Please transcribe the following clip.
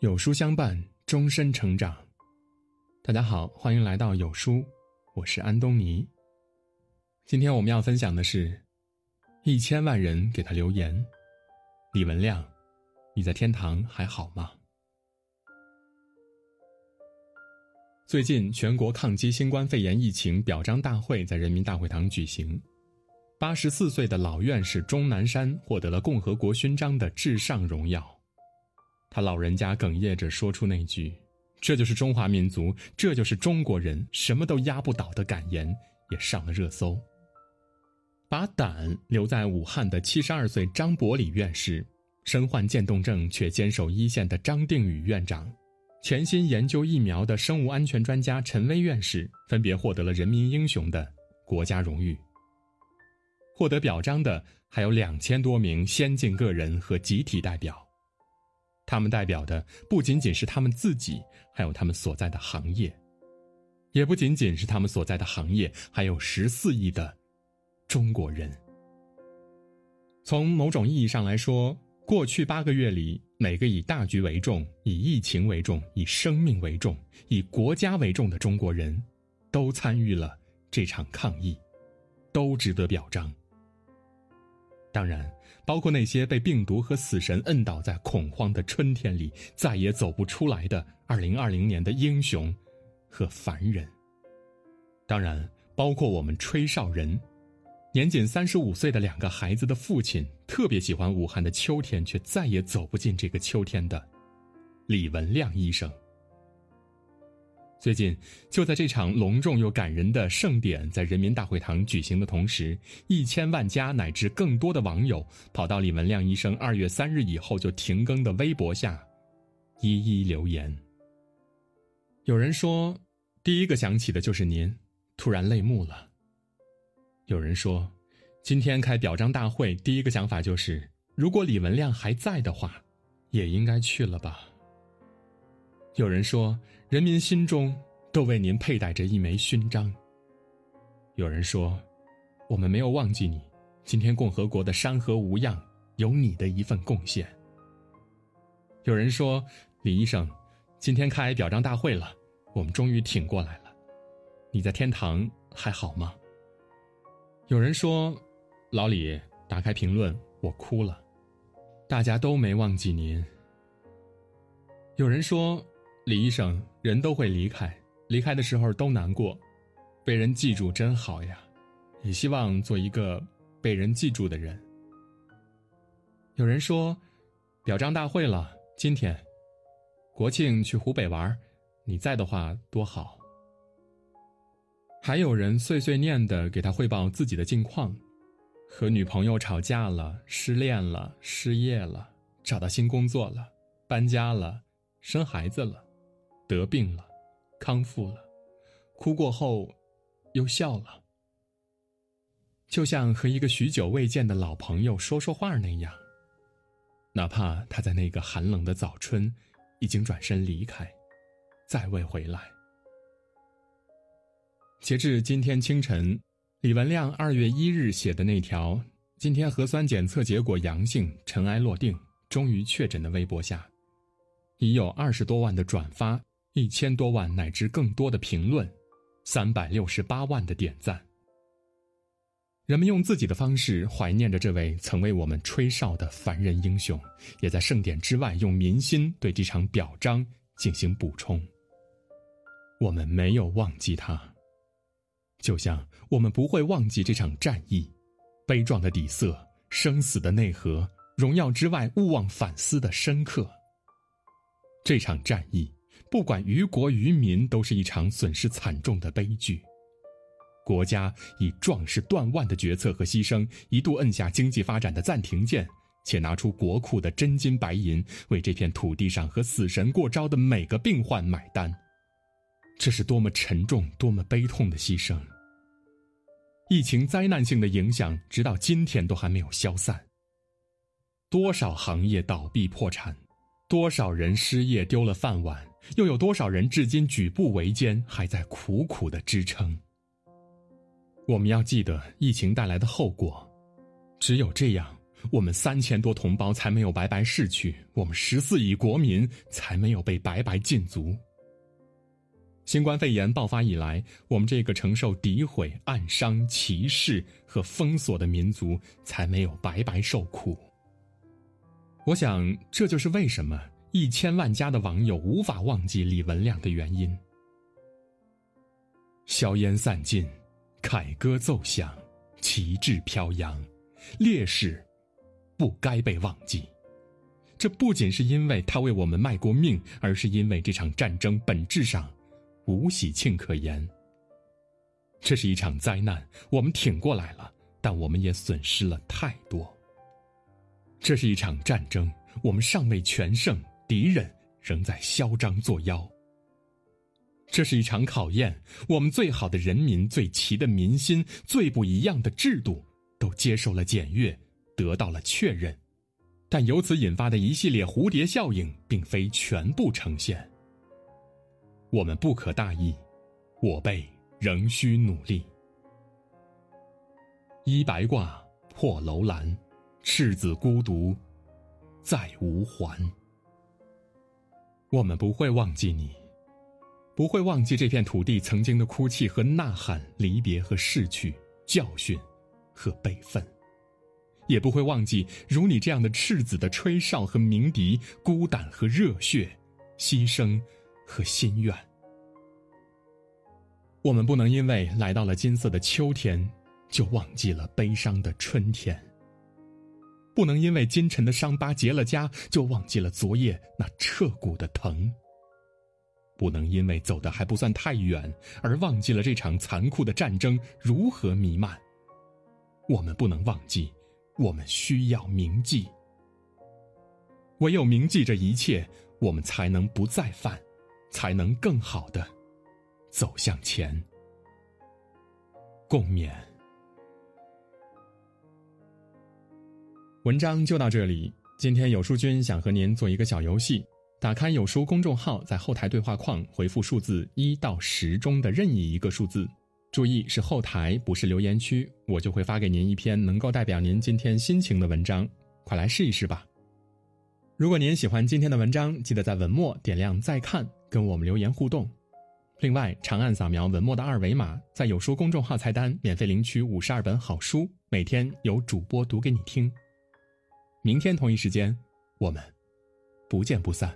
有书相伴，终身成长。大家好，欢迎来到有书，我是安东尼。今天我们要分享的是，一千万人给他留言，李文亮，你在天堂还好吗？最近，全国抗击新冠肺炎疫情表彰大会在人民大会堂举行，八十四岁的老院士钟南山获得了共和国勋章的至上荣耀。他老人家哽咽着说出那句：“这就是中华民族，这就是中国人，什么都压不倒的感言，也上了热搜。”把胆留在武汉的七十二岁张伯礼院士，身患渐冻症却坚守一线的张定宇院长，全心研究疫苗的生物安全专家陈薇院士，分别获得了人民英雄的国家荣誉。获得表彰的还有两千多名先进个人和集体代表。他们代表的不仅仅是他们自己，还有他们所在的行业，也不仅仅是他们所在的行业，还有十四亿的中国人。从某种意义上来说，过去八个月里，每个以大局为重、以疫情为重、以生命为重、以国家为重的中国人，都参与了这场抗疫，都值得表彰。当然，包括那些被病毒和死神摁倒在恐慌的春天里，再也走不出来的二零二零年的英雄和凡人。当然，包括我们吹哨人，年仅三十五岁的两个孩子的父亲，特别喜欢武汉的秋天，却再也走不进这个秋天的李文亮医生。最近，就在这场隆重又感人的盛典在人民大会堂举行的同时，一千万家乃至更多的网友跑到李文亮医生二月三日以后就停更的微博下，一一留言。有人说，第一个想起的就是您，突然泪目了。有人说，今天开表彰大会，第一个想法就是，如果李文亮还在的话，也应该去了吧。有人说，人民心中都为您佩戴着一枚勋章。有人说，我们没有忘记你，今天共和国的山河无恙，有你的一份贡献。有人说，李医生，今天开表彰大会了，我们终于挺过来了，你在天堂还好吗？有人说，老李，打开评论，我哭了，大家都没忘记您。有人说。李医生，人都会离开，离开的时候都难过，被人记住真好呀，也希望做一个被人记住的人。有人说，表彰大会了，今天，国庆去湖北玩，你在的话多好。还有人碎碎念的给他汇报自己的近况，和女朋友吵架了，失恋了，失业了，找到新工作了，搬家了，生孩子了。得病了，康复了，哭过后，又笑了，就像和一个许久未见的老朋友说说话那样。哪怕他在那个寒冷的早春，已经转身离开，再未回来。截至今天清晨，李文亮二月一日写的那条“今天核酸检测结果阳性，尘埃落定，终于确诊”的微博下，已有二十多万的转发。一千多万乃至更多的评论，三百六十八万的点赞。人们用自己的方式怀念着这位曾为我们吹哨的凡人英雄，也在盛典之外用民心对这场表彰进行补充。我们没有忘记他，就像我们不会忘记这场战役，悲壮的底色，生死的内核，荣耀之外勿忘反思的深刻。这场战役。不管于国于民，都是一场损失惨重的悲剧。国家以壮士断腕的决策和牺牲，一度摁下经济发展的暂停键，且拿出国库的真金白银，为这片土地上和死神过招的每个病患买单。这是多么沉重、多么悲痛的牺牲！疫情灾难性的影响，直到今天都还没有消散。多少行业倒闭破产，多少人失业丢了饭碗。又有多少人至今举步维艰，还在苦苦的支撑？我们要记得疫情带来的后果，只有这样，我们三千多同胞才没有白白逝去，我们十四亿国民才没有被白白禁足。新冠肺炎爆发以来，我们这个承受诋毁、暗伤、歧视和封锁的民族才没有白白受苦。我想，这就是为什么一千万加的网友无法忘记李文亮的原因。硝烟散尽，凯歌奏响，旗帜飘扬，烈士不该被忘记。这不仅是因为他为我们卖过命，而是因为这场战争本质上。无喜庆可言。这是一场灾难，我们挺过来了，但我们也损失了太多。这是一场战争，我们尚未全胜，敌人仍在嚣张作妖。这是一场考验，我们最好的人民、最齐的民心、最不一样的制度，都接受了检阅，得到了确认，但由此引发的一系列蝴蝶效应，并非全部呈现。我们不可大意，我辈仍需努力。依白挂破楼兰，赤子孤独再无还。我们不会忘记你，不会忘记这片土地曾经的哭泣和呐喊、离别和逝去、教训和悲愤，也不会忘记如你这样的赤子的吹哨和鸣笛、孤胆和热血、牺牲。和心愿，我们不能因为来到了金色的秋天，就忘记了悲伤的春天；不能因为今晨的伤疤结了痂，就忘记了昨夜那彻骨的疼；不能因为走的还不算太远，而忘记了这场残酷的战争如何弥漫。我们不能忘记，我们需要铭记。唯有铭记这一切，我们才能不再犯。才能更好的走向前。共勉。文章就到这里。今天有书君想和您做一个小游戏：打开有书公众号，在后台对话框回复数字一到十中的任意一个数字，注意是后台，不是留言区，我就会发给您一篇能够代表您今天心情的文章。快来试一试吧！如果您喜欢今天的文章，记得在文末点亮再看。跟我们留言互动，另外长按扫描文末的二维码，在有书公众号菜单免费领取五十二本好书，每天有主播读给你听。明天同一时间我们不见不散。